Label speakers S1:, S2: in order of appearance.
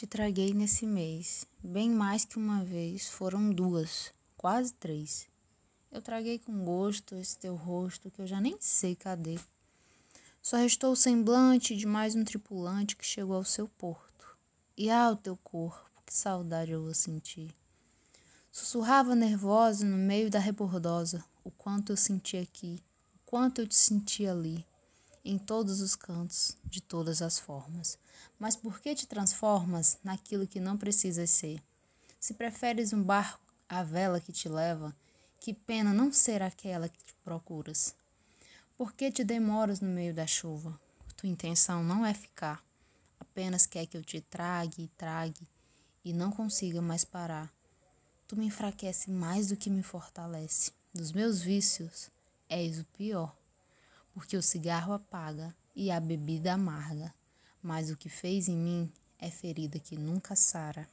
S1: Te traguei nesse mês, bem mais que uma vez, foram duas, quase três. Eu traguei com gosto esse teu rosto que eu já nem sei cadê. Só restou o semblante de mais um tripulante que chegou ao seu porto. E ah, o teu corpo, que saudade eu vou sentir. Sussurrava nervosa no meio da rebordosa o quanto eu senti aqui, o quanto eu te senti ali, em todos os cantos, de todas as formas. Mas por que te transformas naquilo que não precisas ser? Se preferes um barco à vela que te leva, que pena não ser aquela que te procuras. Por que te demoras no meio da chuva? Tua intenção não é ficar, apenas quer que eu te trague e trague e não consiga mais parar. Tu me enfraquece mais do que me fortalece. Dos meus vícios, és o pior, porque o cigarro apaga e a bebida amarga, mas o que fez em mim é ferida que nunca sara.